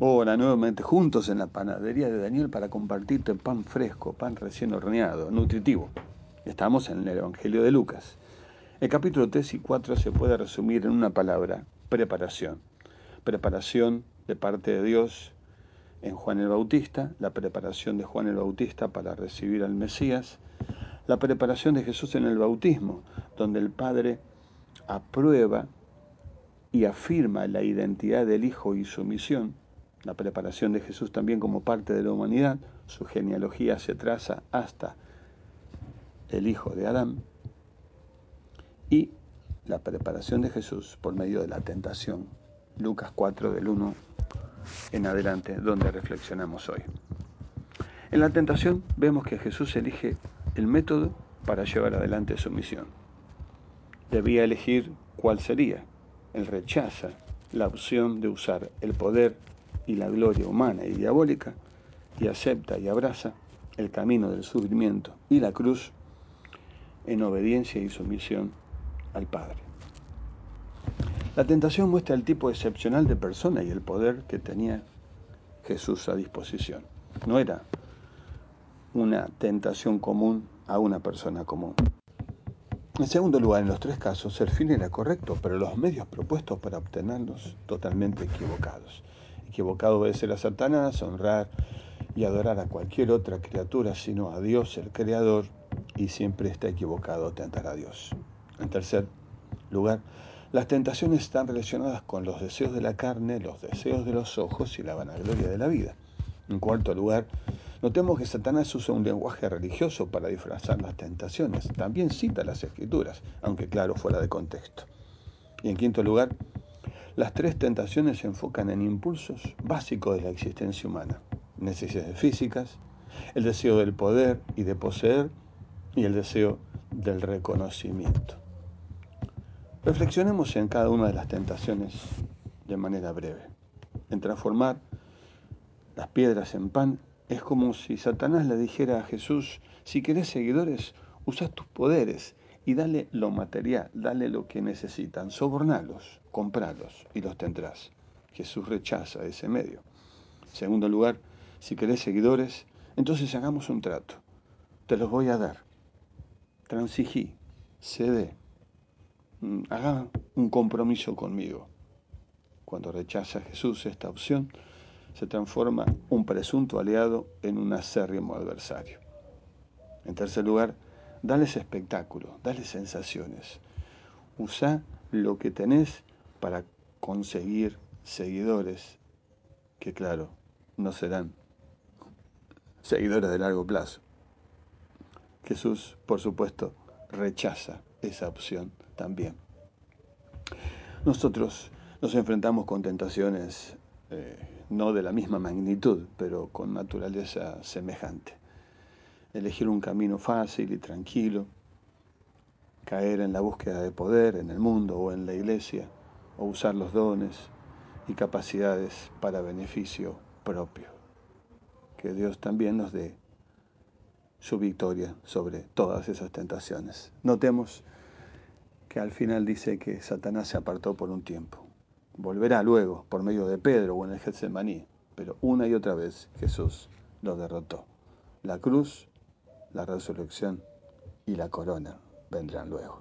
Ahora nuevamente juntos en la panadería de Daniel para compartirte pan fresco, pan recién horneado, nutritivo. Estamos en el Evangelio de Lucas. El capítulo 3 y 4 se puede resumir en una palabra, preparación. Preparación de parte de Dios en Juan el Bautista, la preparación de Juan el Bautista para recibir al Mesías, la preparación de Jesús en el bautismo, donde el Padre aprueba y afirma la identidad del Hijo y su misión, la preparación de Jesús también como parte de la humanidad, su genealogía se traza hasta el hijo de Adán, y la preparación de Jesús por medio de la tentación, Lucas 4 del 1 en adelante, donde reflexionamos hoy. En la tentación vemos que Jesús elige el método para llevar adelante su misión. Debía elegir cuál sería. Él rechaza la opción de usar el poder y la gloria humana y diabólica y acepta y abraza el camino del sufrimiento y la cruz en obediencia y sumisión al Padre. La tentación muestra el tipo excepcional de persona y el poder que tenía Jesús a disposición. No era una tentación común a una persona común. En segundo lugar, en los tres casos, el fin era correcto, pero los medios propuestos para obtenerlos totalmente equivocados. Equivocado obedecer a Satanás, honrar y adorar a cualquier otra criatura sino a Dios el Creador, y siempre está equivocado tentar a Dios. En tercer lugar, las tentaciones están relacionadas con los deseos de la carne, los deseos de los ojos y la vanagloria de la vida. En cuarto lugar, notemos que Satanás usa un lenguaje religioso para disfrazar las tentaciones. También cita las escrituras, aunque claro, fuera de contexto. Y en quinto lugar, las tres tentaciones se enfocan en impulsos básicos de la existencia humana. Necesidades físicas, el deseo del poder y de poseer y el deseo del reconocimiento. Reflexionemos en cada una de las tentaciones de manera breve. En transformar las piedras en pan es como si Satanás le dijera a Jesús, si querés seguidores, usa tus poderes y dale lo material, dale lo que necesitan, sobornalos, compralos y los tendrás. Jesús rechaza ese medio. Segundo lugar, si querés seguidores, entonces hagamos un trato. Te los voy a dar. Transigí, cede, mm, haga un compromiso conmigo. Cuando rechaza Jesús esta opción, se transforma un presunto aliado en un acérrimo adversario. En tercer lugar, Dales espectáculo, dale sensaciones. Usa lo que tenés para conseguir seguidores que, claro, no serán seguidores de largo plazo. Jesús, por supuesto, rechaza esa opción también. Nosotros nos enfrentamos con tentaciones eh, no de la misma magnitud, pero con naturaleza semejante elegir un camino fácil y tranquilo, caer en la búsqueda de poder en el mundo o en la iglesia, o usar los dones y capacidades para beneficio propio. Que Dios también nos dé su victoria sobre todas esas tentaciones. Notemos que al final dice que Satanás se apartó por un tiempo. Volverá luego por medio de Pedro o en el Getsemaní, pero una y otra vez Jesús lo derrotó. La cruz la resurrección y la corona vendrán luego.